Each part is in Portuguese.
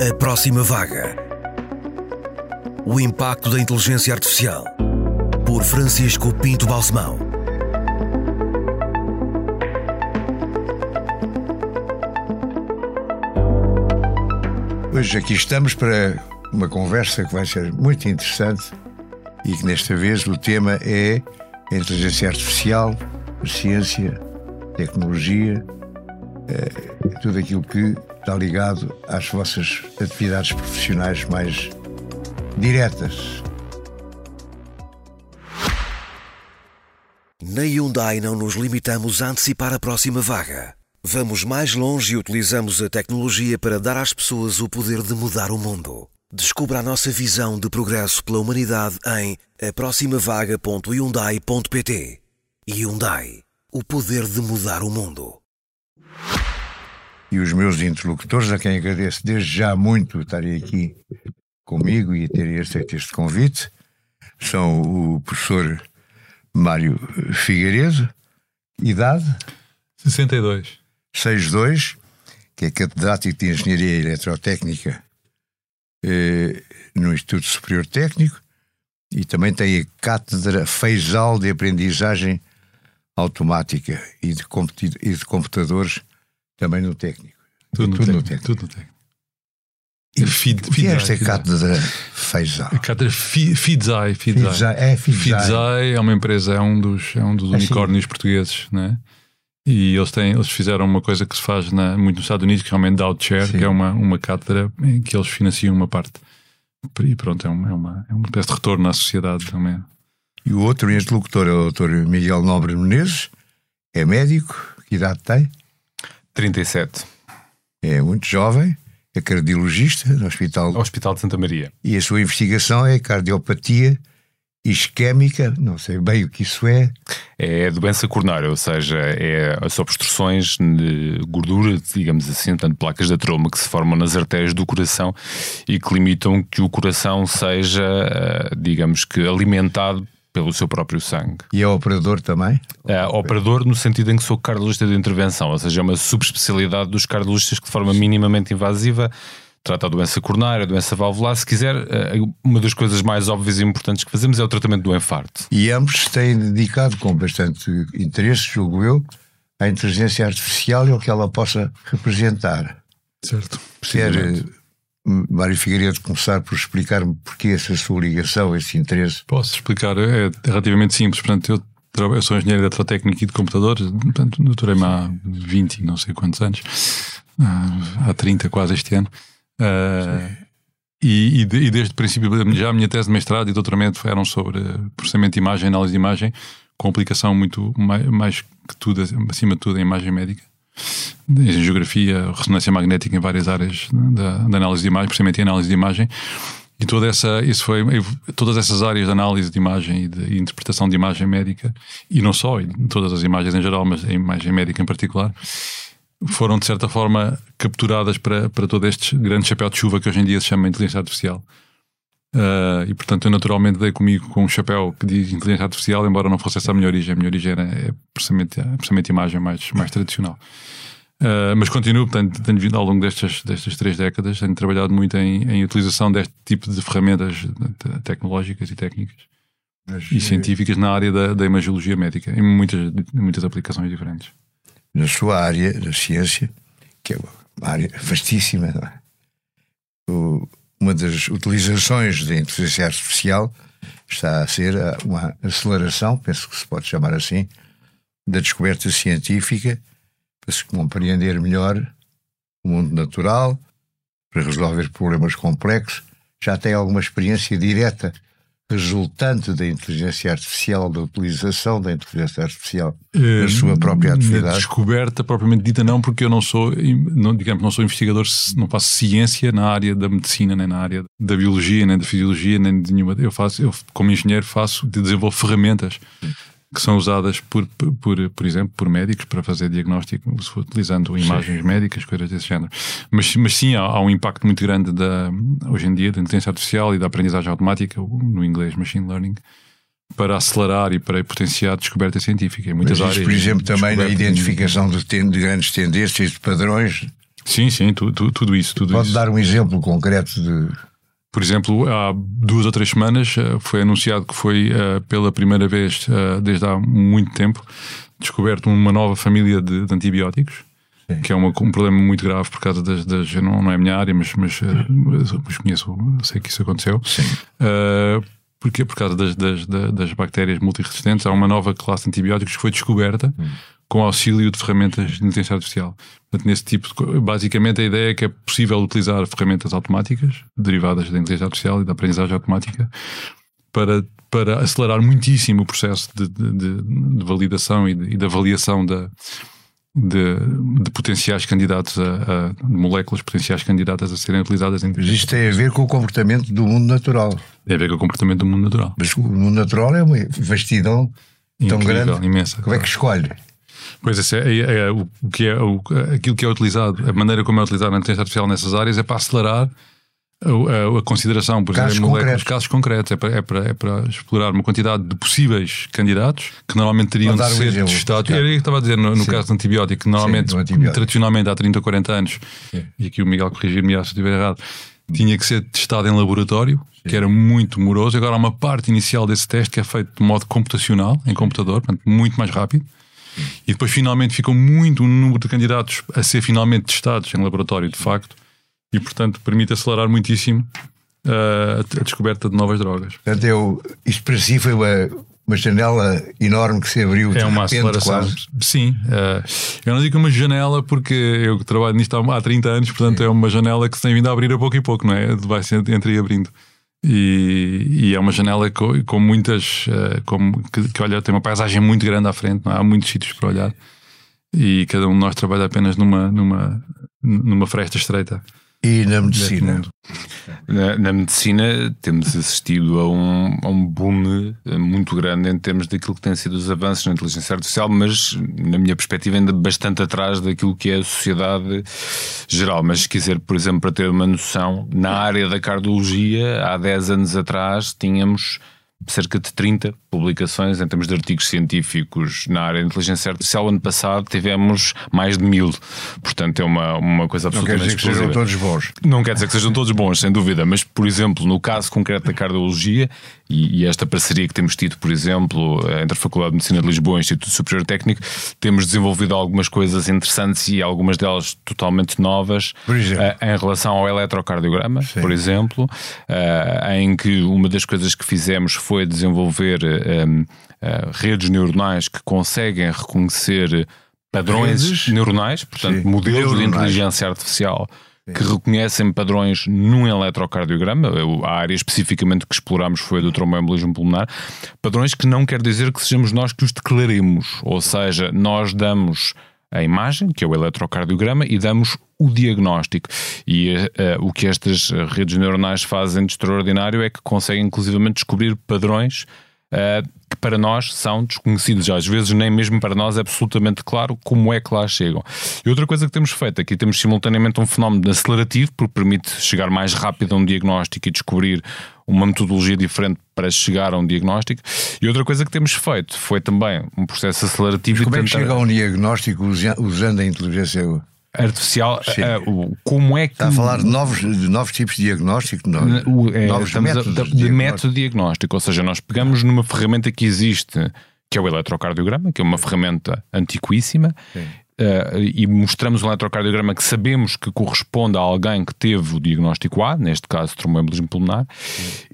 A próxima vaga. O impacto da inteligência artificial. Por Francisco Pinto Balsemão. Hoje aqui estamos para uma conversa que vai ser muito interessante e que desta vez o tema é a inteligência artificial, a ciência, a tecnologia, é, tudo aquilo que está ligado às vossas atividades profissionais mais diretas. Na Hyundai não nos limitamos a antecipar a próxima vaga. Vamos mais longe e utilizamos a tecnologia para dar às pessoas o poder de mudar o mundo. Descubra a nossa visão de progresso pela humanidade em aproximavaga.hyundai.pt. Hyundai. O poder de mudar o mundo. E os meus interlocutores, a quem agradeço desde já muito estarem aqui comigo e terem aceito este convite, são o professor Mário Figueiredo, idade 62. 62, que é catedrático de Engenharia Eletrotécnica eh, no Instituto Superior Técnico e também tem a cátedra Feisal de Aprendizagem Automática e de, e de Computadores também no técnico. Tudo, no, tudo técnico, no técnico. Tudo no técnico. E o que é esta cátedra Feisal? A cátedra Fidzai. Fidzai. É, é uma empresa, é um dos, é um dos assim. unicórnios portugueses, né? E eles, têm, eles fizeram uma coisa que se faz na, muito nos Estados Unidos, que é o Endowed Chair, Sim. que é uma, uma cátedra em que eles financiam uma parte. E pronto, é uma, é uma, é uma espécie de retorno à sociedade também. E o outro interlocutor é o Dr. Miguel Nobre Menezes, é médico, que idade tem? 37. É muito jovem, é cardiologista no Hospital... Hospital de Santa Maria. E a sua investigação é cardiopatia isquémica, não sei bem o que isso é. É doença coronária, ou seja, é as obstruções de gordura, digamos assim, portanto, placas de atroma que se formam nas artérias do coração e que limitam que o coração seja, eh, digamos que, alimentado pelo seu próprio sangue. E é operador também? É, operador no sentido em que sou cardiologista de intervenção, ou seja, é uma subespecialidade dos cardiologistas que de forma minimamente invasiva trata a doença coronária, a doença valvular. Se quiser, eh, uma das coisas mais óbvias e importantes que fazemos é o tratamento do infarto. E ambos têm dedicado com bastante interesse, julgo eu, à inteligência artificial e ao que ela possa representar. Certo. Quer eh, Mário Figueiredo começar por explicar-me porquê essa sua ligação, esse interesse? Posso explicar, é relativamente simples. Portanto, eu, eu sou engenheiro de eletrotécnica e de computadores, portanto, doutorei-me há 20, não sei quantos anos, ah, há 30 quase este ano. Uh, e, e, e, desde o princípio, já a minha tese de mestrado e doutoramento eram sobre processamento de imagem, análise de imagem, com aplicação muito mais, mais que tudo, acima de tudo, em imagem médica. Em geografia, ressonância magnética em várias áreas da, da análise de imagem, processamento e análise de imagem. E toda essa, isso foi, todas essas áreas de análise de imagem e de interpretação de imagem médica, e não só, todas as imagens em geral, mas a imagem médica em particular, foram de certa forma capturadas para, para todo este grande chapéu de chuva que hoje em dia se chama inteligência artificial. Uh, e portanto eu naturalmente dei comigo com um chapéu que diz inteligência artificial, embora não fosse essa a minha origem. A minha origem era é precisamente, precisamente imagem mais, mais tradicional. Uh, mas continuo, portanto, tenho vindo ao longo destas, destas três décadas, tenho trabalhado muito em, em utilização deste tipo de ferramentas tecnológicas e técnicas mas, e científicas na área da, da imagiologia médica, em muitas, muitas aplicações diferentes na sua área da ciência, que é uma área vastíssima. É? O, uma das utilizações da inteligência artificial está a ser uma aceleração, penso que se pode chamar assim, da descoberta científica para se compreender melhor o mundo natural, para resolver problemas complexos. Já tem alguma experiência direta resultante da inteligência artificial, da utilização da inteligência artificial na sua própria atividade? Descoberta propriamente dita não, porque eu não sou, não, digamos, não sou investigador, não faço ciência na área da medicina, nem na área da biologia, nem da fisiologia, nem de nenhuma. Eu faço, eu como engenheiro faço, desenvolvo ferramentas que são usadas por, por, por exemplo, por médicos para fazer diagnóstico, utilizando imagens sim. médicas, coisas desse género. Mas, mas sim, há, há, um impacto muito grande da, hoje em dia da inteligência artificial e da aprendizagem automática, no inglês machine learning, para acelerar e para potenciar a descoberta científica em muitas mas áreas. Por exemplo, também na identificação de, de, grandes tendências, de padrões Sim, sim, tu, tu, tudo isso. Tudo Pode isso. dar um exemplo concreto de. Por exemplo, há duas ou três semanas eh, foi anunciado que foi eh, pela primeira vez eh, desde há muito tempo descoberto uma nova família de, de antibióticos, que é uma- um problema muito grave por causa das. das não, não é a minha área, mas, mas, mas conheço, sei que isso aconteceu. Sim. Uh, Porquê? Por causa das, das, das- das bactérias multiresistentes, há uma nova classe de antibióticos que foi descoberta com auxílio de ferramentas de inteligência artificial. Portanto, nesse tipo de, basicamente a ideia é que é possível utilizar ferramentas automáticas derivadas da inteligência artificial e da aprendizagem automática para, para acelerar muitíssimo o processo de, de- de- validação e de, e de avaliação da, de, de potenciais candidatos a, a- moléculas potenciais candidatas a serem utilizadas em Mas isto tem a ver com o comportamento do mundo natural. tem a ver com o comportamento do mundo natural. Mas o mundo natural é uma vastidão tão Incrível, grande. imensa. Como é que escolhe? Pois é, é- é o que é o, aquilo que é utilizado, a maneira como é utilizada a inteligência artificial nessas áreas é para acelerar a, a- a consideração, por Casos exemplo, concretos. casos concretos, é para, é, para, é para explorar uma quantidade de possíveis candidatos que normalmente teriam de ser testados. calhar. Era isso que estava a dizer no, no Sim. caso do antibiótico, que normalmente, do antibiótico. tradicionalmente há 30 ou 40 anos, e aqui o Miguel corrigir-me se eu estiver errado, tinha que ser testado em laboratório, que era muito moroso. Agora há uma parte inicial desse teste que é feito de modo computacional, em computador, portanto, muito mais rápido. E depois finalmente ficou muito um número de candidatos a ser finalmente testados em laboratório, de facto, e portanto permite acelerar muitíssimo uh, a, descoberta de novas drogas. Portanto, eu, isto para si foi uma, uma janela enorme que se abriu É uma repente, aceleração. quase. Sim. uh, eu não digo uma janela porque eu trabalho nisto há, há 30 anos, portanto é uma janela que se tem vindo a abrir a pouco e pouco, não é? Vai ser entre e abrindo. E, e é uma janela com, com muitas. uh, com- que, que, olha, tem uma paisagem muito grande à frente, não é? há muitos sítios para olhar. E cada um de nós trabalha apenas numa, numa, numa fresta estreita. E na medicina? Na, na medicina temos assistido a um, a um boom eh, muito grande em termos daquilo que têm sido os avanços na inteligência artificial, mas na minha perspectiva ainda bastante atrás daquilo que é a sociedade geral. Mas se quiser, por exemplo, para ter uma noção, na área da cardiologia, há 10 anos atrás tínhamos cerca de 30 publicações em termos de artigos científicos na área de inteligência artificial. Ano passado tivemos mais de mil. Portanto, é uma, uma coisa Não quer absolutamente dizer que sejam todos bons. Não quer dizer que sejam todos bons, sem dúvida, mas, por exemplo, no caso concreto da cardiologia e, e esta parceria que temos tido, por exemplo, entre a Faculdade de Medicina de Lisboa e o Instituto Superior Técnico, temos desenvolvido algumas coisas interessantes e algumas delas totalmente novas eh, em relação ao eletrocardiograma, por exemplo, eh, em que uma das coisas que fizemos foi desenvolver eh, eh, redes neuronais que conseguem reconhecer padrões Redes? neuronais, portanto, Sim. modelos de Neuronais. inteligência artificial que reconhecem padrões num eletrocardiograma. A área especificamente que exploramos foi a do tromboembolismo pulmonar. Padrões que não quer dizer que sejamos nós que os declaremos. Ou seja, nós damos a imagem, que é o eletrocardiograma, e damos o diagnóstico. E eh, o que estas redes neuronais fazem de extraordinário é que conseguem inclusivamente descobrir padrões eh, que para nós são desconhecidos. Às vezes, nem mesmo para nós é absolutamente claro como é que lá chegam. E outra coisa que temos feito, aqui temos simultaneamente um fenómeno acelerativo, porque permite chegar mais rápido a um diagnóstico e descobrir uma metodologia diferente para chegar a um diagnóstico. E outra coisa que temos feito foi também um processo acelerativo Como e é que tentar- chega a um diagnóstico usa- usando a inteligência? Artificial. Sim. o- como é que Está a falar de novos, de novos tipos de diagnóstico? Não? o- é, novos estamos a- métodos de, de diagnóstico. método diagnóstico, ou seja, nós pegamos numa ferramenta que existe, que é o eletrocardiograma, que é uma ferramenta antiquíssima, eh, e mostramos um eletrocardiograma que sabemos que corresponde a alguém que teve o diagnóstico A, neste caso tromboembolismo pulmonar,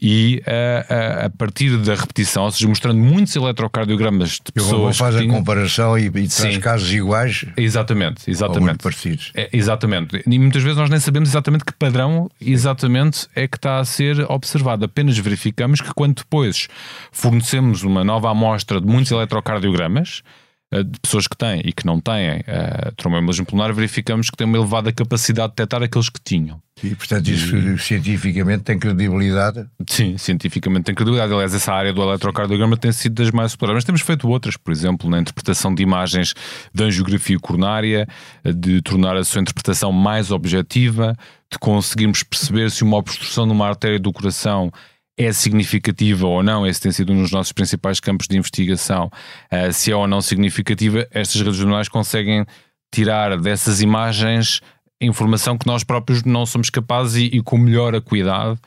e eh, a- a partir da repetição, ou seja, mostrando muitos eletrocardiogramas de pessoas faz que a tinham- comparação e, e traz Sim. casos iguais Exatamente, ou muito exatamente. parecidos. É, exatamente. E muitas vezes nós nem sabemos exatamente que padrão exatamente é que está a ser observado. Apenas verificamos que quando depois fornecemos uma nova amostra de muitos eletrocardiogramas eh, de pessoas que têm e que não têm uh, tromboembolismo pulmonar, verificamos que têm uma elevada capacidade de detectar aqueles que tinham. E, portanto, isso cientificamente tem credibilidade. Sim, cientificamente tem credibilidade. Aliás, essa área do eletrocardiograma tem sido das mais exploradas. Mas temos feito outras, por exemplo, na interpretação de imagens de angiografia coronária, de tornar a sua interpretação mais objetiva, de conseguirmos perceber se uma obstrução numa artéria do coração é significativa ou não, esse tem sido um dos nossos principais campos de investigação, uh, se é ou não significativa, estas redes neuronais conseguem tirar dessas imagens informação que nós próprios não somos capazes e, e com melhor acuidade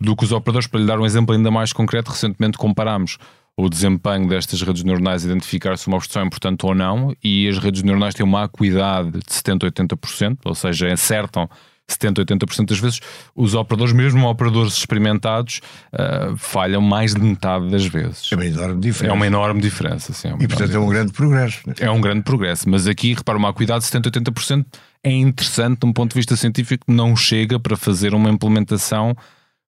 do que os operadores. Para lhe dar um exemplo ainda mais concreto, recentemente comparámos o desempenho destas redes neuronais, identificar se uma obstrução é importante ou não, e as redes neuronais têm uma acuidade de 70% a 80%, ou seja, acertam 70%, 80% das vezes, os operadores, mesmo operadores experimentados, uh, falham mais de metade das vezes. É uma enorme diferença. É uma enorme diferença, sim. É e portanto é um grande progresso. Né? É um grande progresso, mas aqui, repara, uma acuidade de 70%, 80% é interessante de um ponto de vista científico, não chega para fazer uma implementação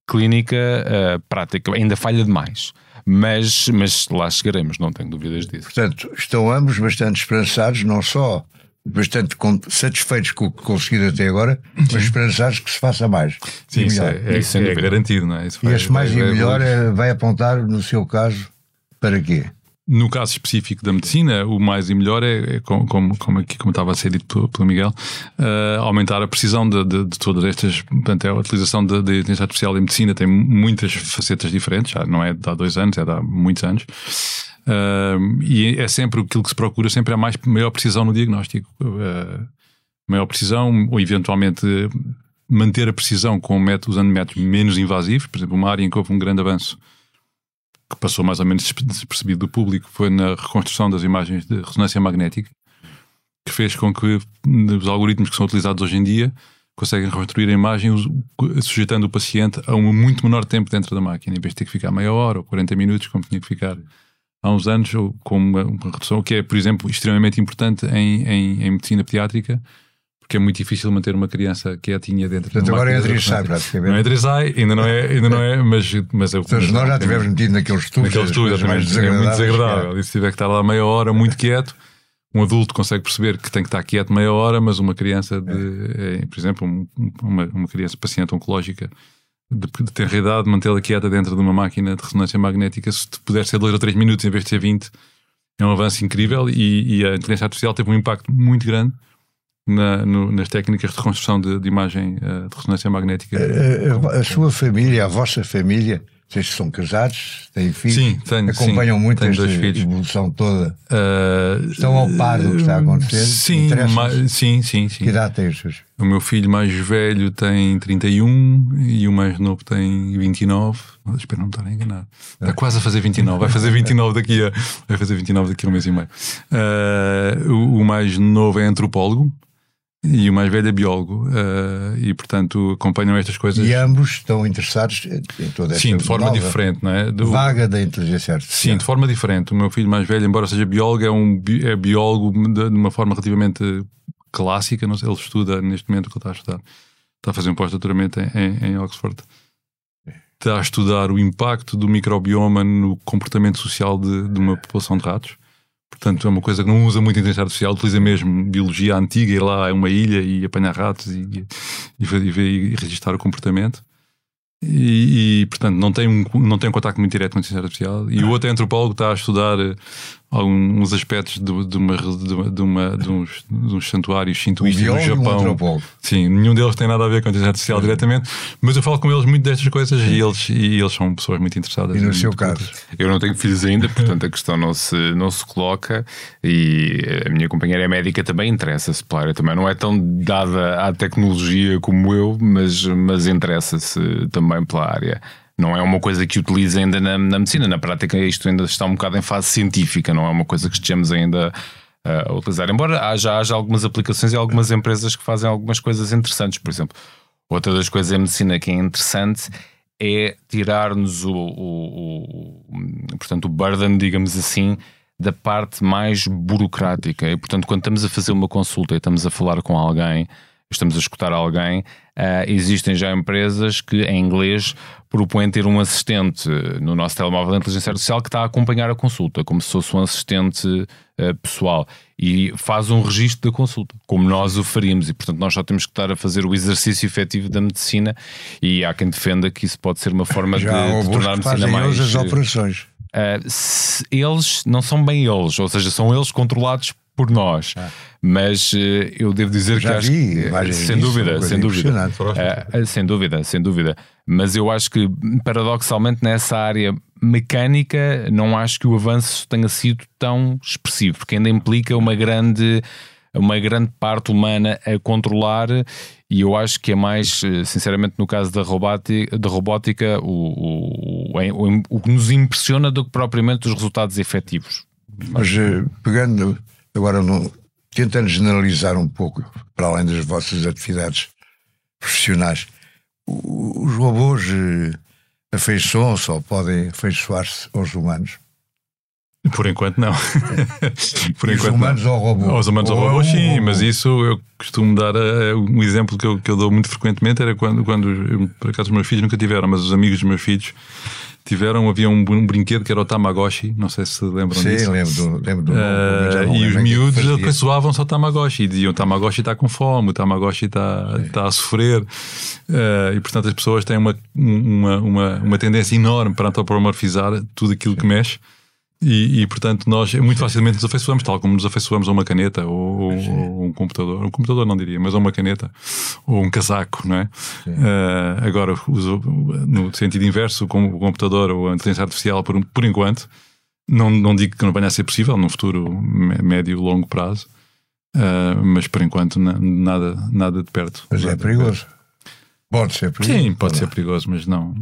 clínica uh, prática, ainda falha demais. Mas, mas lá chegaremos, não tenho dúvidas disso. Portanto, estão ambos bastante esperançados, não só bastante satisfeitos com o que conseguiram até agora, mas esperançados que se faça mais. Sim, isso é, é, isso é, é garantido, não é? Isso e este mais e melhor vai, vai apontar, no seu caso, para quê? No caso específico da medicina, o mais e melhor é, é como, como, aqui, como estava a ser dito pelo Miguel, uh, aumentar a precisão de, de, de, todas estas. Portanto, a utilização da inteligência artificial em medicina tem muitas facetas diferentes, já não é de há dois anos, é de há muitos anos. Uh, e é sempre aquilo que se procura, sempre é mais maior precisão no diagnóstico. Uh, maior precisão, ou eventualmente manter a precisão com métodos, usando métodos menos invasivos. Por exemplo, uma área em que houve um grande avanço que passou mais ou menos despercebido do público foi na reconstrução das imagens de ressonância magnética, que fez com que os algoritmos que são utilizados hoje em dia conseguem reconstruir a imagem sujeitando o paciente a um muito menor tempo dentro da máquina, em vez de ter que ficar meia hora ou 40 minutos, como tinha que ficar há uns anos, ou com uma, uma redução, que é, por exemplo, extremamente importante em, em, em medicina pediátrica, porque é muito difícil manter uma criança quietinha dentro Portanto, de agora é Adrissai, praticamente. Não é Adrissai, ainda não é, ainda não é mas, mas é Portanto, nós já tivemos metido naqueles tubos. Naqueles tubos, mais é muito desagradável. E se tiver que estar lá meia hora muito quieto, um adulto consegue perceber que tem que estar quieto meia hora, mas uma criança, de, é, por exemplo, um, uma, uma criança paciente oncológica de, de ter idade, mantê-la quieta dentro de uma máquina de ressonância magnética, se puder ser 2 ou 3 minutos em vez de ser 20, é um avanço incrível e, e a inteligência artificial teve um impacto muito grande na, no, nas técnicas de reconstrução de, de imagem uh, de ressonância magnética. A, eh, a, eh, a, sua família, a vossa família, vocês são casados, têm filhos? Sim, tenho. Acompanham sim, muito tenho esta evolução toda? Uh, Estão ao par do que está a acontecer? Sim, sim, sim, sim. Que idade têm os seus? O meu filho mais velho tem 31 e o mais novo tem 29. Espero não me estar a enganar. Está quase a fazer 29. Vai fazer 29 daqui a, vai fazer 29 daqui a um mês e meio. Uh, o, o mais novo é antropólogo. E o mais velho é biólogo uh, e, portanto, acompanham estas coisas. E ambos estão interessados em toda esta Sim, de forma diferente, não é? Do... Vaga da inteligência artificial. Sim, de forma diferente. O meu filho mais velho, embora seja biólogo, é, um, é biólogo de, uma forma relativamente clássica. Não sei, ele estuda neste momento que ele está a estudar. Está a fazer um pós-doutoramento em, em Oxford. Está a estudar o impacto do microbioma no comportamento social de, de uma população de ratos Portanto, é uma coisa que não usa muito inteligência artificial, utiliza mesmo biologia antiga, ir lá a uma ilha e apanhar ratos e, e, e, e registrar o comportamento. E, e, portanto não tem um, não tem um contacto muito direto com a inteligência artificial e o outro é antropólogo está a estudar eh, alguns aspectos de, de, uma, de, de, uma, de, uns, de uns santuários shintoístas no Japão. Um Sim, nenhum deles tem nada a ver com a inteligência artificial diretamente, mas eu falo com eles muito destas coisas e eles, e eles são pessoas muito interessadas. E no seu caso? Eu não tenho filhos ainda, portanto a questão não se, não se coloca e a minha companheira é médica também interessa-se pela área também. Não é tão dada à tecnologia como eu, mas, mas interessa-se também também pela área. Não é uma coisa que utilize ainda na, na, medicina. Na prática, isto ainda está um bocado em fase científica, não é uma coisa que estejamos ainda uh, a utilizar. Embora haja, haja algumas aplicações e algumas empresas que fazem algumas coisas interessantes. Por exemplo, outra das coisas em medicina que é interessante é tirar-nos o, o, o, portanto, o burden, digamos assim, da parte mais burocrática. E, portanto, quando estamos a fazer uma consulta e estamos a falar com alguém estamos a escutar alguém, uh, existem já empresas que em inglês propõem ter um assistente no nosso telemóvel de inteligência artificial que está a acompanhar a consulta, como se fosse um assistente uh, pessoal e faz um registro da consulta, como nós o faríamos, e portanto nós só temos que estar a fazer o exercício efetivo da medicina e há quem defenda que isso pode ser uma forma de, de tornar a medicina mais. as operações. Uh, eles não são bem eles, ou seja, são eles controlados por nós. Ah. Mas uh, eu devo dizer Já que vi, acho, sem dúvida, sem dúvida, uh, sem dúvida, sem dúvida. Mas eu acho que paradoxalmente nessa área mecânica não acho que o avanço tenha sido tão expressivo, porque ainda implica uma grande uma grande parte humana a controlar e eu acho que é mais, eh, sinceramente, no caso da robótica, da robótica o, o, o, o que nos impressiona do que propriamente os resultados efetivos. Mas eh, pegando agora, no, tentando generalizar um pouco, para além das vossas atividades profissionais, os robôs eh, afeiçoam-se ou podem afeiçoar-se aos humanos? Por enquanto não. Por enquanto, os humanos não. ao robô. Os humanos ao robô, sim, robô. mas isso eu costumo dar uh, um exemplo que eu, que eu dou muito frequentemente era quando, quando por acaso os meus filhos nunca tiveram, mas os amigos dos meus filhos tiveram, havia um, um brinquedo que era o Tamagotchi, não sei se lembram sim, disso. Sim, lembro do, lembro do uh, E os miúdos afeiçoavam-se ao Tamagotchi e diziam: o Tamagotchi está com fome, o Tamagotchi está, está a sofrer. Uh, e portanto as pessoas têm uma, uma, uma, uma tendência enorme para antropomorfizar tudo aquilo que mexe. E, e, portanto, nós muito facilmente nos afeiçoamos, tal como nos afeiçoamos a uma caneta ou, ou, um computador. Um computador não diria, mas a uma caneta ou um casaco, não é? Uh, agora, no sentido inverso, com o computador ou a inteligência artificial, por, por enquanto, não, não digo que não venha a ser possível num futuro médio longo prazo, uh, mas por enquanto nada, nada de perto. Mas é perigoso. Pode ser perigoso. Sim, pode ser perigoso, mas não.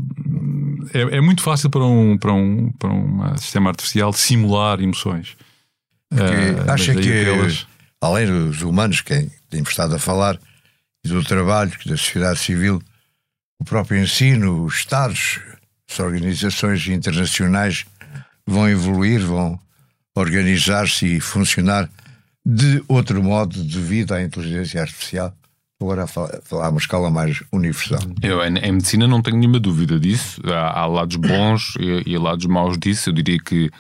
É, é, muito fácil para um, para, um, para um sistema artificial simular emoções. Uh, acha que, além dos humanos, quem temos estado a falar, e do trabalho, da sociedade civil, o próprio ensino, os Estados, as organizações internacionais vão evoluir, vão organizar-se e funcionar de outro modo devido à inteligência artificial? Agora a falar, a uma escala mais universal. Eu, em, em, medicina não tenho nenhuma dúvida disso. Há, há lados bons e, e, lados maus disso. Eu diria que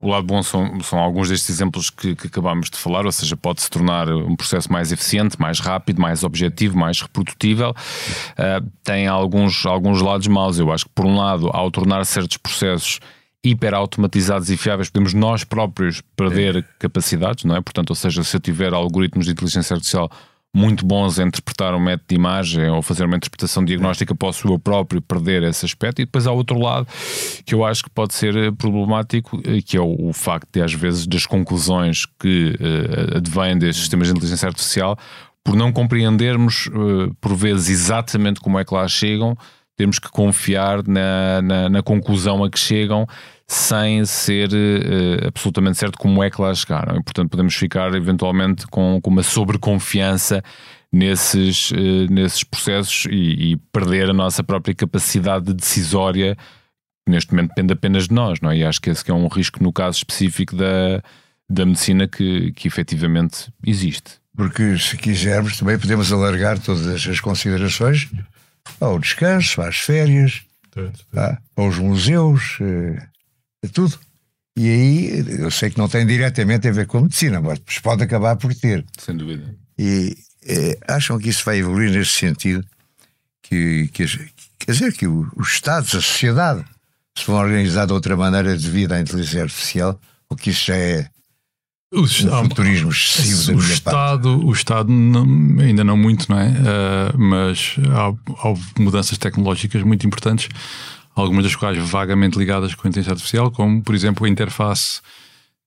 o lado bom são, são alguns destes exemplos que, que acabámos de falar, ou seja, pode se tornar um processo mais eficiente, mais rápido, mais objetivo, mais reprodutível. Uh, tem alguns, alguns lados maus. Eu acho que, por um lado, ao tornar certos processos hiperautomatizados e fiáveis, podemos nós próprios perder é. capacidades, não é? Portanto, ou seja, se eu tiver algoritmos de inteligência artificial muito bons a interpretar um método de imagem ou fazer uma interpretação diagnóstica, posso eu próprio perder esse aspecto. E depois há outro lado que eu acho que pode ser eh, problemático, eh, que é o, o facto de, às vezes, das conclusões que uh, advêm destes sistemas de inteligência artificial, por não compreendermos, uh, por vezes, exatamente como é que lá chegam, temos que confiar na, na, na conclusão a que chegam sem ser uh, absolutamente certo como é que lá chegaram. E, portanto, podemos ficar eventualmente com, com uma sobreconfiança nesses, uh, nesses processos e, e, perder a nossa própria capacidade decisória, que neste momento depende apenas de nós, não é? E acho que esse que é um risco no caso específico da, da medicina que, que efetivamente existe. Porque se quisermos também podemos alargar todas estas considerações ao descanso, às férias, tá? aos museus, eh, tudo. E aí eu sei que não tem diretamente a ver com a medicina, mas pode acabar por ter. Sem dúvida. E é, acham que isso vai evoluir nesse sentido? Que, que quer dizer que os Estados, a sociedade, se vão organizar de outra maneira devido à inteligência artificial, ou que isso já é o, um futurismo excessivo o, Estado, parte. o Estado não, ainda não muito, não é? Uh, mas há, há mudanças tecnológicas muito importantes algumas das quais vagamente ligadas com a inteligência artificial, como, por exemplo, a interface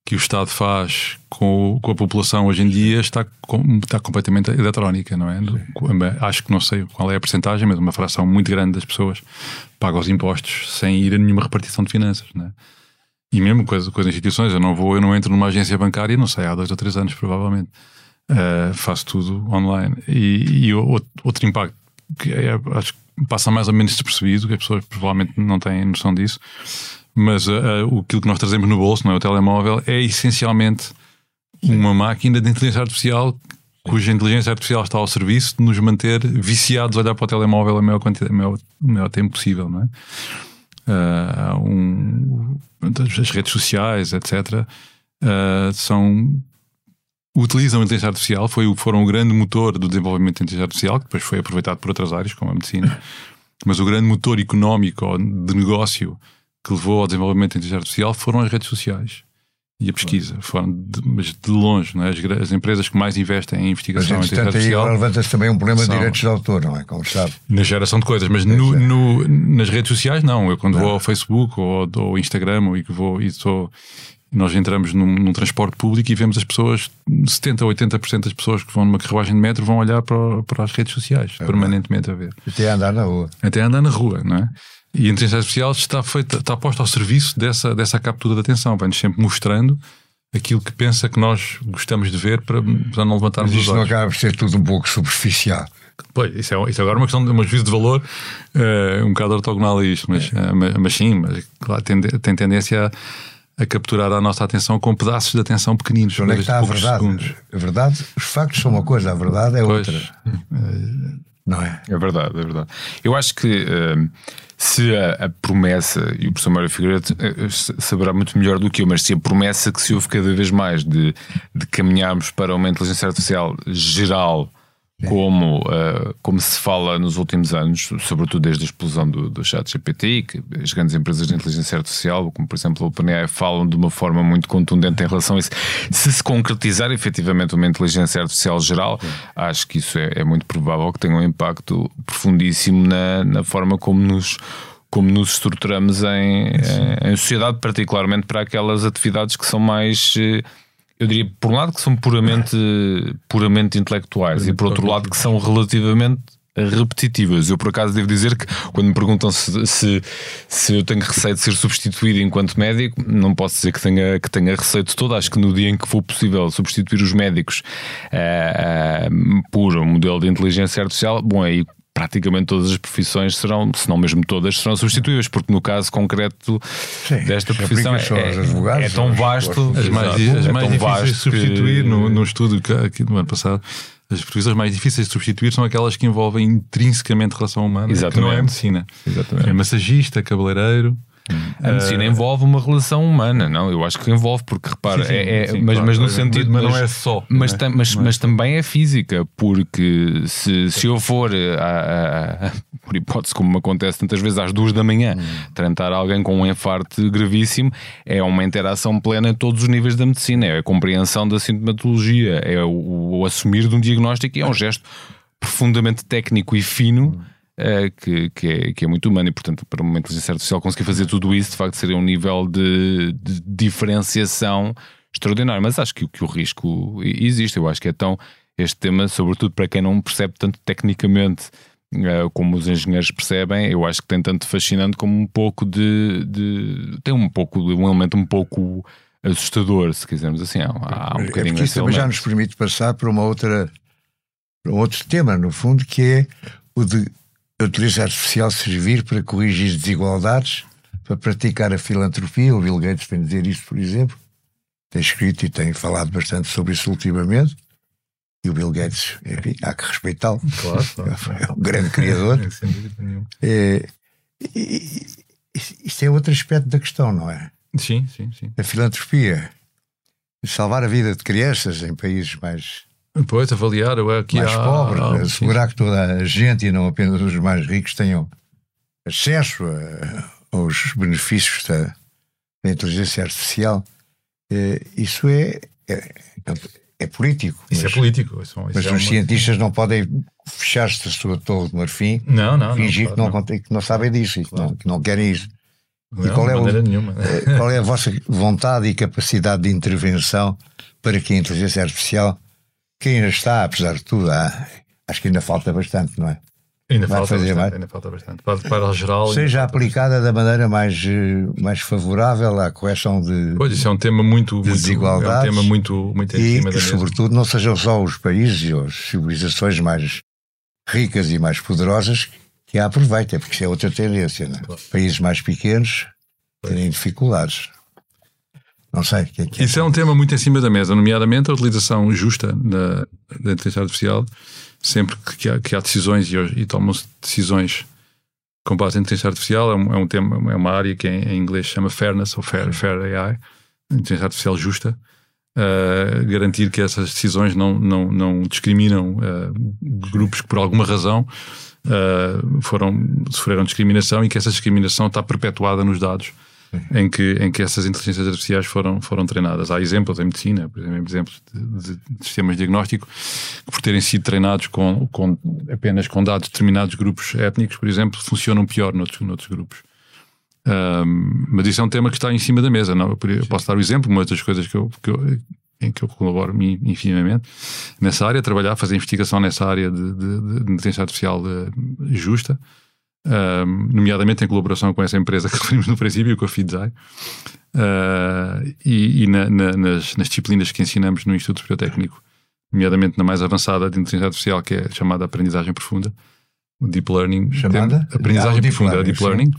que o Estado faz com, com a população hoje em dia está, com, está completamente eletrónica, não é? Acho que não sei qual é a percentagem, mas uma fração muito grande das pessoas paga os impostos sem ir a nenhuma repartição de finanças, não é? E mesmo com as, com as instituições, eu não vou, eu não entro numa agência bancária, não sei, há dois ou três anos provavelmente. Uh, faço tudo online. E, e outro, outro impacto que é, acho que passa mais ou menos despercebido, que as pessoas provavelmente não têm noção disso, mas uh, aquilo que nós trazemos no bolso, não é? o telemóvel, é essencialmente uma máquina de inteligência artificial cuja inteligência artificial está ao serviço de nos manter viciados a olhar para o telemóvel a maior, maior, a maior tempo possível, não é? Uh, um, as redes sociais, etc., uh, são utilizam a inteligência artificial, foi, foram o grande motor do desenvolvimento da inteligência artificial, que depois foi aproveitado por outras áreas, como a medicina, mas o grande motor económico de negócio que levou ao desenvolvimento da inteligência artificial foram as redes sociais e a pesquisa. Foram de, mas de longe, é? as, as, empresas que mais investem em investigação mas, inteligência artificial. Aí levanta-se também um problema são, de direitos de autor, não é? Como sabe. Na geração de coisas, mas no, no, nas redes sociais, não. Eu quando não. vou ao Facebook ou ao Instagram ou e que vou e sou Nós entramos num, num, transporte público e vemos as pessoas, 70% ou 80% das pessoas que vão numa carruagem de metro vão olhar para, para as redes sociais, é permanentemente a ver. Até andar na rua. Até andar na rua, não é? E a inteligência artificial está, feita, está posta ao serviço dessa, dessa captura de atenção, vai-nos sempre mostrando aquilo que pensa que nós gostamos de ver para, para não levantarmos Mas os olhos. Isto não acaba por ser tudo um pouco superficial. Pois, isso é, isso é agora uma questão de um juízo de valor uh, um bocado ortogonal a isto, mas, é. uh, mas, mas, sim, mas claro, tem, tem tendência a, a, capturar a nossa atenção com pedaços de atenção pequeninos. Onde é que está a verdade? Segundos. A verdade, os factos são uma coisa, a verdade é pois. outra. Uh, não é? É verdade, é verdade. Eu acho que se a, a, promessa, e o professor Mário Figueiredo saberá muito melhor do que eu, mas se a promessa que se ouve cada vez mais de, de caminharmos para uma inteligência artificial geral como, uh, como se fala nos últimos anos, sobretudo desde a explosão do, do chat GPT, que as grandes empresas de inteligência artificial, como por exemplo o OpenAI, falam de uma forma muito contundente em relação a isso. Se se concretizar efetivamente uma inteligência artificial geral, Sim. acho que isso é, é, muito provável que tenha um impacto profundíssimo na, na forma como nos como nos estruturamos em, em, em sociedade, particularmente para aquelas atividades que são mais eh, eu diria, por um lado, que são puramente, puramente intelectuais e por outro lado, que são relativamente repetitivas. Eu, por acaso, devo dizer que quando me perguntam se, se, se, eu tenho receio de ser substituído enquanto médico, não posso dizer que tenha, que tenha receio de todo. Acho que no dia em que for possível substituir os médicos uh, uh, por um modelo de inteligência artificial, bom, aí praticamente todas as profissões serão, se não mesmo todas, serão substituíveis, porque no caso concreto Sim, desta profissão é, é, é, tão vasto. As mais, as é mais difíceis de substituir, que... no, no estudo que, aqui no ano passado, as profissões mais difíceis de substituir são aquelas que envolvem intrinsecamente relação humana, Exatamente. que não é a medicina. Exatamente. É massagista, cabeleireiro. A medicina uh, envolve uma relação humana, não? Eu acho que envolve, porque repara, sim, sim, é, é sim, mas, claro, mas no sentido. Mas, mas, não é só. Mas, é? mas, mas, mas, também é física, porque se, se eu for, a, a, por hipótese, como acontece tantas vezes, às duas da manhã, hum. tratar alguém com um infarto gravíssimo, é uma interação plena em todos os níveis da medicina, é a compreensão da sintomatologia, é o, o assumir de um diagnóstico e é um gesto profundamente técnico e fino. Uh, que, que, é, que é muito humano e, portanto, para uma inteligência artificial conseguir fazer tudo isso, de facto, seria um nível de, de diferenciação extraordinário. Mas acho que, que o risco existe. Eu acho que é tão. Este tema, sobretudo para quem não percebe tanto tecnicamente uh, como os engenheiros percebem, eu acho que tem tanto fascinante como um pouco de. de tem um pouco de um elemento um pouco assustador, se quisermos assim. Há, há um é bocadinho é isso também já nos permite passar para uma outra. Para um outro tema, no fundo, que é o de a artificial servir para corrigir desigualdades, para praticar a filantropia. O Bill Gates tem dizer isso, por exemplo. Tem escrito e tem falado bastante sobre isso ultimamente. E o Bill Gates, enfim, há que respeitá-lo. Claro, claro, É um grande criador. é, e, isto é outro aspecto da questão, não é? Sim, sim, sim. A filantropia. Salvar a vida de crianças em países mais Pois, avaliar aqui mais há, pobres, há, assegurar sim. que toda a gente e não apenas os mais ricos tenham acesso a, aos benefícios da, da inteligência artificial. É, isso é, é, é, político. Isso mas, é político. Isso, isso mas é os uma... cientistas não podem fechar-se a sua torre de marfim não, não, fingir não, que, não, que não sabem disso e que, não, que não querem isso. Não, e qual é, o, eh, qual é a vossa vontade e capacidade de intervenção para que a inteligência artificial que ainda está, apesar de tudo, há, acho que ainda falta bastante, não é? Ainda, falta bastante, mais. ainda falta bastante. Para, para o geral. Seja aplicada da maneira mais, mais favorável à correção de. Pois, isso é um tema muito. De desigualdades. É um tema muito, muito e que, sobretudo, não sejam só os países ou as civilizações mais ricas e mais poderosas que a aproveitem, porque isso é outra tendência. É? Claro. Países mais pequenos terem dificuldades. Não sei. Que é que é. Isso é um tema muito em cima da mesa, nomeadamente a utilização justa da, da inteligência artificial, sempre que há, que há decisões e, e tomam-se decisões com base em inteligência artificial, é um, é um, tema, é uma área que em, em inglês chama fairness ou fair, fair AI, inteligência artificial justa. Uh, garantir que essas decisões não, não, não discriminam uh, grupos que por alguma razão uh, foram, sofreram discriminação e que essa discriminação está perpetuada nos dados em que, em que essas inteligências artificiais foram, foram treinadas. Há exemplos em medicina, por exemplo, de, de, sistemas de diagnóstico que, por terem sido treinados com, com, apenas com dados de determinados grupos étnicos, por exemplo, funcionam pior noutros, noutros grupos. Um, mas isso é um tema que está em cima da mesa. Não? Eu posso dar o exemplo, uma das coisas que eu, que eu, em que eu colaboro infinimamente nessa área, trabalhar, fazer investigação nessa área de, de, de inteligência artificial de, justa, um, nomeadamente em colaboração com essa empresa que referimos no princípio, com a FIDESAI, uh, e, e na, na, nas, nas, disciplinas que ensinamos no Instituto Superior Técnico, nomeadamente na mais avançada de inteligência artificial, que é chamada aprendizagem profunda, o Deep Learning. Chamada? Tem, aprendizagem ah, profunda, deep Deep Learning.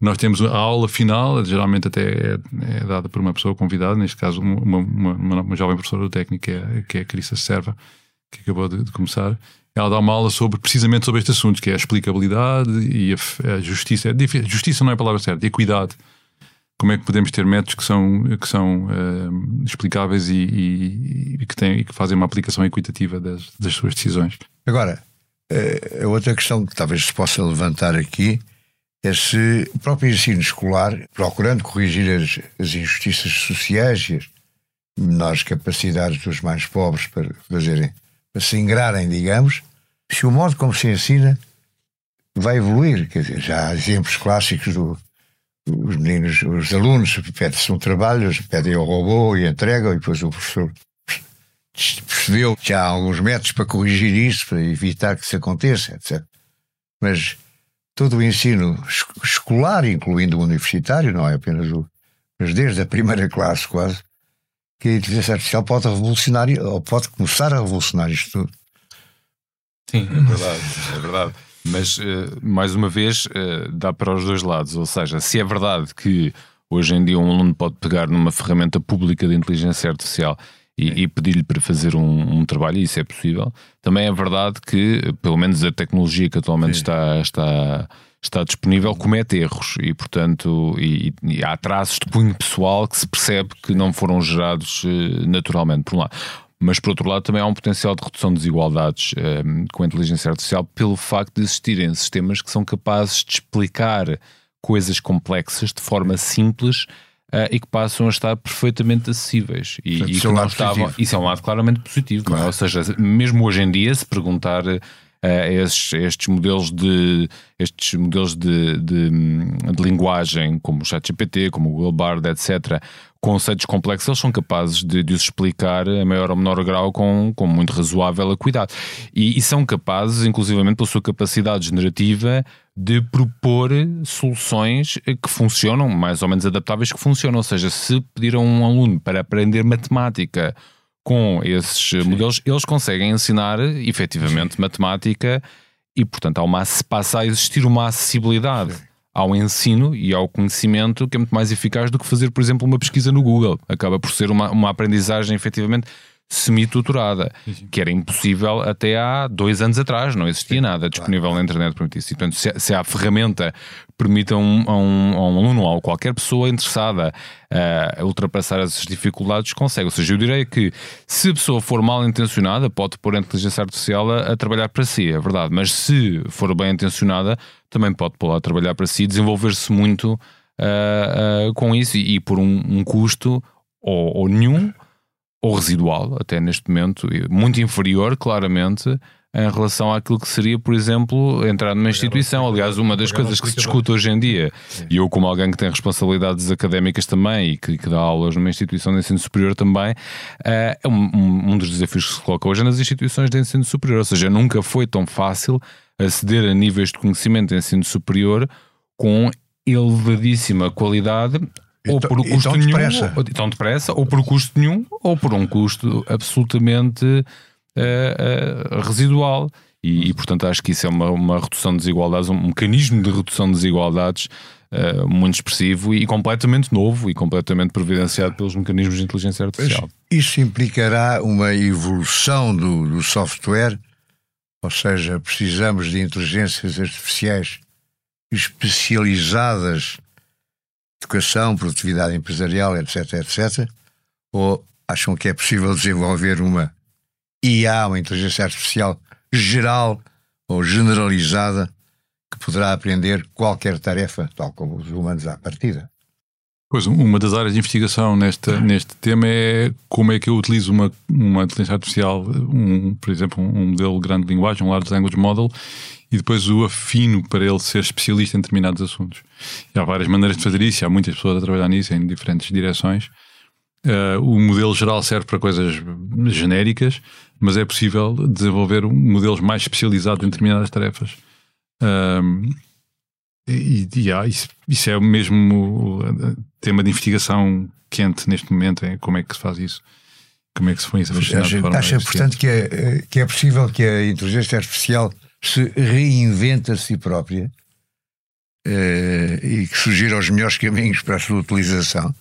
Nós temos a aula final, geralmente até é, é dada por uma pessoa convidada, neste caso uma, uma, uma, uma jovem professora do técnico, que é, que é a Carissa Serva, que acabou de, de, começar. Ela dá uma aula sobre, precisamente sobre este assunto, que é a explicabilidade e a, a justiça. Justiça não é a palavra certa, equidade. Como é que podemos ter métodos que são, que são uh, explicáveis e, e, e, que têm, e que fazem uma aplicação equitativa das, das suas decisões? Agora, eh, a outra questão que talvez se possa levantar aqui é se o próprio ensino escolar, procurando corrigir as, as injustiças sociais e as menores capacidades dos mais pobres para fazerem, para se ingrarem, digamos, se o modo como se ensina vai evoluir. Quer dizer, já há exemplos clássicos do, os meninos, os alunos pedem-se um trabalho, pedem ao robô e entregam, e depois o professor percebeu que há alguns métodos para corrigir isso, para evitar que isso aconteça, etc. Mas todo o ensino escolar, incluindo o universitário, não é apenas o. Mas desde a primeira classe quase, que a inteligência artificial pode revolucionar, ou pode começar a revolucionar isto tudo. Sim, é verdade, é verdade. Mas, uh, mais uma vez, uh, dá para os dois lados. Ou seja, se é verdade que hoje em dia um aluno pode pegar numa ferramenta pública de inteligência artificial e, e pedir-lhe para fazer um, um, trabalho, e isso é possível. Também é verdade que, pelo menos a tecnologia que atualmente está, está, está disponível comete erros e, portanto, e, e, há traços de cunho pessoal que se percebe que não foram gerados uh, naturalmente, por um lado. Mas, por outro lado, também há um potencial de redução de desigualdades um, eh, com a inteligência artificial pelo facto de existirem sistemas que são capazes de explicar coisas complexas de forma simples uh, e que passam a estar perfeitamente acessíveis. E, Portanto, e que não estavam. Isso é um lado claramente positivo, claro. é? Ou seja, mesmo hoje em dia, se perguntar. Uh, estes, estes, modelos de estes modelos de, de, de, linguagem como o ChatGPT, como o Google Bard, etc., conceitos complexos, eles são capazes de, de os explicar a maior ou menor grau com, com muito razoável acuidade. E, e são capazes, inclusivamente pela sua capacidade generativa, de propor soluções que funcionam, mais ou menos adaptáveis que funcionam. Ou seja, se pedir a um aluno para aprender matemática com esses Sim. modelos, eles conseguem ensinar efetivamente Sim. matemática e, portanto, há uma, passa a existir uma acessibilidade. Sim ao ensino e ao conhecimento que é muito mais eficaz do que fazer, por exemplo, uma pesquisa no Google. Acaba por ser uma, uma aprendizagem efetivamente semi-tutorada, que era impossível até há dois anos atrás, não existia nada disponível na internet para isso. E, portanto, se, se a ferramenta permite a um, a, um, a um aluno ou a qualquer pessoa interessada uh, a ultrapassar essas dificuldades, consegue. Ou seja, eu direi que se a pessoa for mal intencionada, pode pôr a inteligência artificial a, a trabalhar para si, é verdade, mas se for bem intencionada, também pode pôr a trabalhar para si, desenvolver-se muito uh, uh, com isso e, e por um, um custo ou, ou nenhum ou residual, até neste momento, muito inferior, claramente, em relação àquilo que seria, por exemplo, entrar numa instituição. Aliás, uma das coisas que se discute hoje em dia, e eu, como alguém que tem responsabilidades académicas também e que, que dá aulas numa instituição de ensino superior também, eh, é um, um, dos desafios que se coloca hoje nas instituições de ensino superior. Ou seja, nunca foi tão fácil aceder a níveis de conhecimento de ensino superior com elevadíssima qualidade ou por custo tão nenhum, depressa. Ou, tão depressa, ou por custo nenhum, ou por um custo absolutamente uh, uh, residual. E, e, portanto, acho que isso é uma, uma redução de desigualdades, um mecanismo de redução de desigualdades uh, muito expressivo e completamente novo e completamente providenciado pelos mecanismos de inteligência artificial. Isso implicará uma evolução do, do software, ou seja, precisamos de inteligências artificiais especializadas educação, produtividade empresarial, etc, etc? Ou acham que é possível desenvolver uma IA, uma inteligência artificial geral ou generalizada que poderá aprender qualquer tarefa, tal como os humanos à partida? Pois, uma das áreas de investigação neste, neste tema é como é que eu utilizo uma, uma inteligência artificial, um, por exemplo, um modelo grande de linguagem, um Large Language Model, e depois o afino para ele ser especialista em determinados assuntos. E há várias maneiras de fazer isso, há muitas pessoas a trabalhar nisso em diferentes direções. Uh, o modelo geral serve para coisas genéricas, mas é possível desenvolver modelos mais especializados em determinadas tarefas. Uh, e, e ah, isso, isso, é o mesmo tema de investigação quente neste momento, é como é que se faz isso? Como é que se foi isso a funcionar? Acha, portanto, que é, que é possível que a inteligência artificial se reinvente a si própria uh, e que sugira os melhores caminhos para a sua utilização?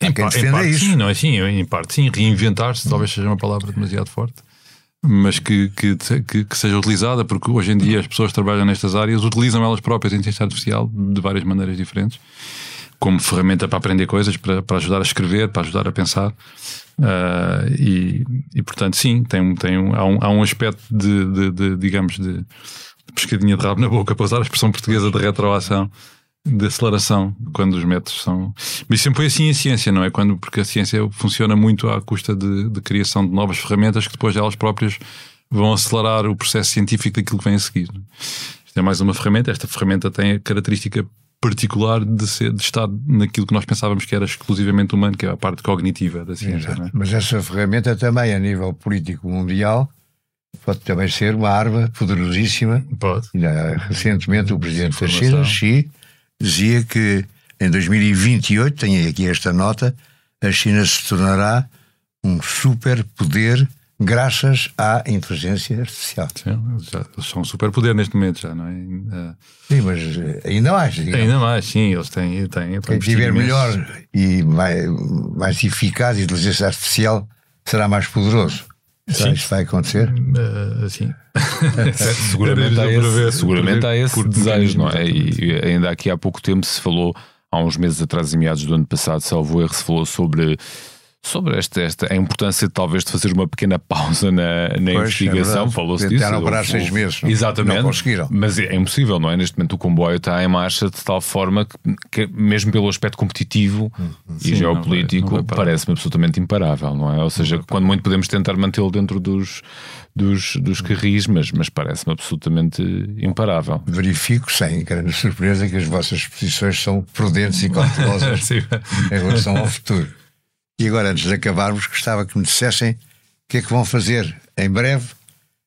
Em, quem em parte isso. sim, não é assim? Em parte sim, reinventar-se talvez seja uma palavra demasiado forte mas que, que, que, que, seja utilizada, porque hoje em dia as pessoas que trabalham nestas áreas utilizam elas próprias a inteligência artificial de várias maneiras diferentes, como ferramenta para aprender coisas, para, para ajudar a escrever, para ajudar a pensar. Uh, e, e, portanto, sim, tem, tem um, há, um, há um aspecto de, de, de digamos, de, de pescadinha de rabo na boca, para usar a expressão portuguesa de retroação de aceleração quando os métodos são. Mas sempre foi assim a ciência, não é? Quando, porque a ciência funciona muito à custa de, de criação de novas ferramentas que depois elas próprias vão acelerar o processo científico daquilo que vem a seguir. Isto é mais uma ferramenta. Esta ferramenta tem a característica particular de, ser, de estar naquilo que nós pensávamos que era exclusivamente humano, que é a parte cognitiva da ciência. É? Mas essa ferramenta também, a nível político mundial, pode também ser uma arma poderosíssima. Pode. recentemente, o presidente da China, Xi, dizia que em 2028, tenho aqui esta nota, a China se tornará um superpoder graças à inteligência artificial. Sim, já, eles são um superpoder neste momento já, não é? Sim, mas eh, ainda mais. Digamos. Ainda mais, sim, eles têm. têm Quem tiver melhor e mais, mais eficaz inteligência artificial será mais poderoso. Sim. Isto vai acontecer? Uh, sim. seguramente há esse, seguramente há esse desejo, não é? E ainda aqui há pouco tempo se falou, há uns meses atrás, em meados do ano passado, salvo erro, se falou sobre sobre esta, esta a importância talvez de fazer uma pequena pausa na, na pois, investigação. É Falou-se disso. Tentaram parar seis meses. Exatamente. Não conseguiram. Mas é, é, impossível, não é? Neste momento o comboio está em marcha de tal forma que, que mesmo pelo aspecto competitivo hum, hum. e Sim, geopolítico, parece-me absolutamente imparável, não é? Ou seja, quando muito podemos tentar mantê-lo dentro dos, dos, dos carris, mas, mas parece-me absolutamente imparável. Verifico, sem grande surpresa, que as vossas posições são prudentes e cautelosas em relação ao futuro. E agora, antes de acabarmos, gostava que me dissessem o que é que vão fazer em breve,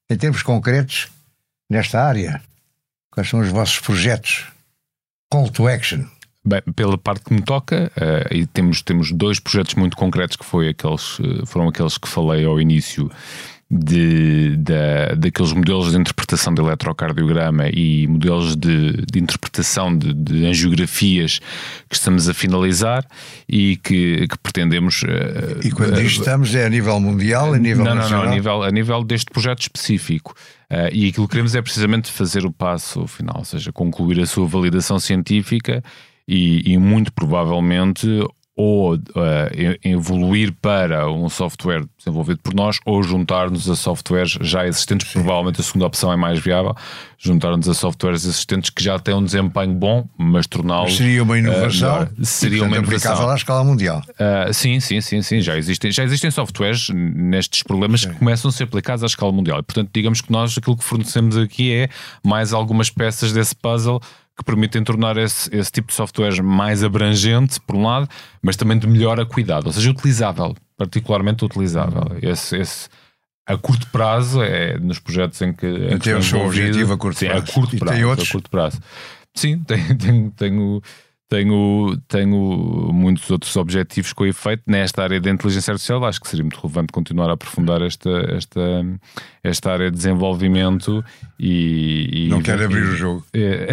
em termos concretos, nesta área. Quais são os vossos projetos? Call to action. Bem, pela parte que me toca, uh, e temos, temos dois projetos muito concretos que foi aqueles, uh, foram aqueles que falei ao início de, de, daqueles modelos de interpretação de eletrocardiograma e modelos de, de interpretação de, de, angiografias que estamos a finalizar e que, que pretendemos. Uh, e quando uh, estamos é a nível mundial, a nível não, nacional? Não, não, a nível, a nível deste projeto específico. Uh, e aquilo que queremos é precisamente fazer o passo final, ou seja, concluir a sua validação científica e, e muito provavelmente ou uh, evoluir para um software desenvolvido por nós ou juntar-nos a softwares já existentes. Sim. Provavelmente a segunda opção é mais viável, juntar-nos a softwares existentes que já têm um desempenho bom, mas torná-los. Seria uma inovação. Uh, seria uma inovação. à escala mundial. Uh, sim, sim, sim, sim. Já existem, já existem softwares nestes problemas sim. que começam a ser aplicados à escala mundial. E, portanto, digamos que nós aquilo que fornecemos aqui é mais algumas peças desse puzzle que permitem tornar esse, esse tipo de software mais abrangente, por um lado, mas também de melhor cuidado, ou seja, utilizável, particularmente utilizável. Esse, esse, a curto prazo, é nos projetos em que. Em tem o seu objetivo a curto sim, prazo. A curto prazo, tem outros? a curto prazo. Sim, tenho, tenho, tenho tenho, tenho muitos outros objetivos com efeito nesta área da inteligência artificial. Acho que seria muito relevante continuar a aprofundar esta, esta, esta área de desenvolvimento e. e não quero abrir o jogo. É,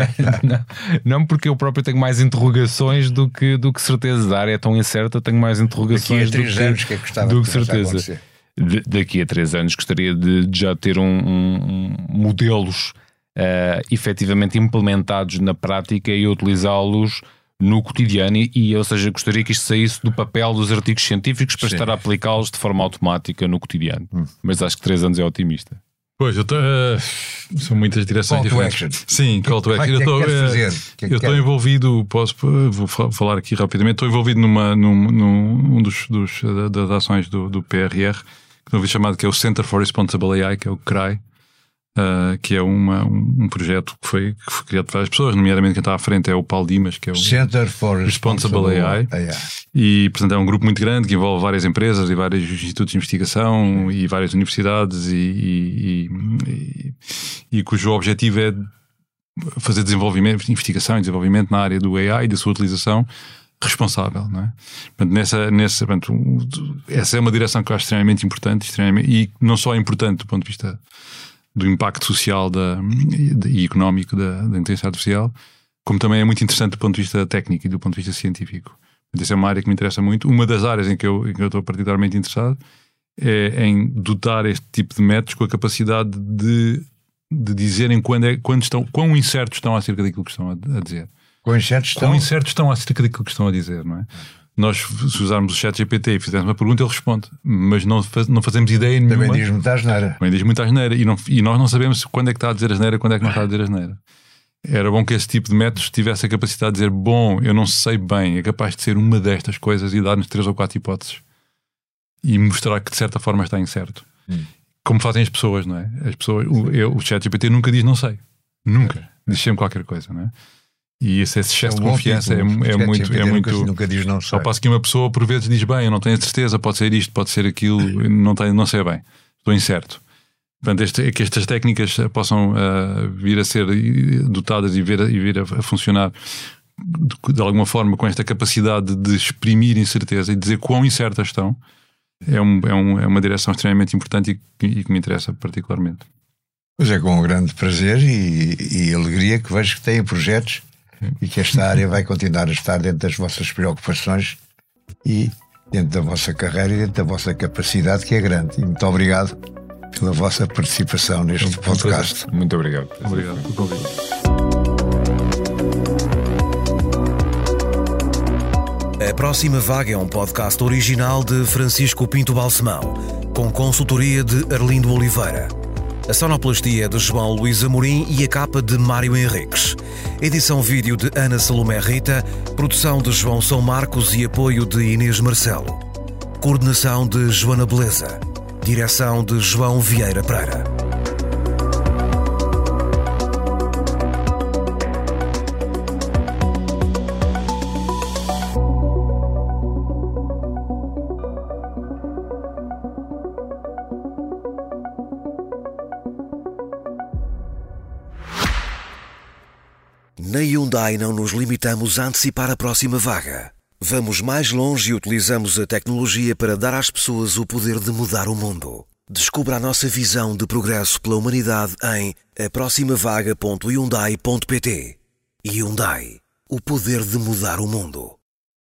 não, não, porque eu próprio tenho mais interrogações do que, do que certezas. A área é tão incerta, tenho mais interrogações daqui a três do que, anos, que, é que, do que certeza. De, daqui a três anos gostaria de, de já ter um, um, um modelos uh, efetivamente implementados na prática e utilizá-los no cotidiano e, ou seja, gostaria que isto saísse do papel dos artigos científicos para Sim. estar a aplicá-los de forma automática no cotidiano. Hum. Mas acho que três anos é otimista. Pois, eu tô, uh, são muitas direções Call to diferentes. action. Sim, call to action. que é Eu que estou? O que é eu envolvido, posso, vou fa- falar aqui rapidamente, estou envolvido numa, num, num um dos, dos, das ações do, do PRR, que não vi chamado que é o Center for Responsible AI, que é o CRAI, uh, que é uma, um, um projeto que foi, que foi criado por várias pessoas, nomeadamente quem está à frente é o Paulo Dimas, que é o, Center for Responsible AI. E, portanto, é um grupo muito grande que envolve várias empresas e vários institutos de investigação e várias universidades e, e, e- e cujo objetivo é fazer desenvolvimento, investigação e desenvolvimento na área do AI e da sua utilização responsável, não é? Portanto, nessa, nessa, portanto, essa é uma direção que eu acho extremamente importante extremamente, e não só importante do ponto de vista do impacto social da, e económico da, da inteligência artificial, como também é muito interessante do ponto de vista técnico e do ponto de vista científico. Essa é uma área que me interessa muito. Uma das áreas em que eu, em que eu estou particularmente interessado é em dotar este tipo de métodos com a capacidade de, de dizerem quando, é, quando estão, quão incertos estão acerca daquilo que estão a, a dizer. Com insetos estão. Quão incertos estão acerca daquilo que estão a dizer, não é? Nós, se usarmos o chat GPT e fizermos uma pergunta, ele responde, mas não, faz- não fazemos ideia nenhuma. Também diz muita asneira. Também diz muita asneira e, não, e nós não sabemos quando é que está a dizer asneira e quando é que não está a dizer asneira. Era bom que esse tipo de métodos tivesse a capacidade de dizer: Bom, eu não sei bem, é capaz de ser uma destas coisas e dar-nos três ou quatro hipóteses e mostrar que de certa forma está incerto. Como fazem as pessoas, não é? As pessoas, o, eu, o ChatGPT nunca diz não sei. Nunca. Diz sempre qualquer coisa, não é? E esse, esse excesso É um de confiança é, título. é ChatGPT muito. É nunca, muito nunca diz não sei. só passo que uma pessoa por vezes diz bem, eu não tenho a certeza, pode ser isto, pode ser aquilo, não, tenho, não sei bem, estou incerto. Portanto, este, é que estas técnicas eh, possam ah, vir a ser eh, dotadas e vir a, e vir a funcionar de, de alguma forma com esta capacidade de exprimir incerteza e dizer quão incertas estão, é, um, é, um, é uma direção extremamente importante e, que- e que me interessa particularmente. Pois é com um grande prazer e, e alegria que vejo que têm projetos e que esta área vai continuar a estar dentro das vossas preocupações e dentro da vossa carreira e dentro da vossa capacidade, que é grande. E muito obrigado pela vossa participação neste podcast. Muito obrigado. Obrigado pelo convite. A Próxima Vaga é um podcast original de Francisco Pinto Balsemão, com consultoria de Arlindo Oliveira. A sonoplastia é de João Luís Amorim e a capa de Mário Henriques. Edição vídeo de Ana Salomé Rita, produção de João São Marcos e apoio de Inês Marcelo. Coordenação de Joana Beleza. Direção de João Vieira Pereira. Hyundai não nos limitamos a antecipar a próxima vaga. Vamos mais longe e utilizamos a tecnologia para dar às pessoas o poder de mudar o mundo. Descubra a nossa visão de progresso pela humanidade em aproximavaga.hyundai.pt. Hyundai. O poder de mudar o mundo.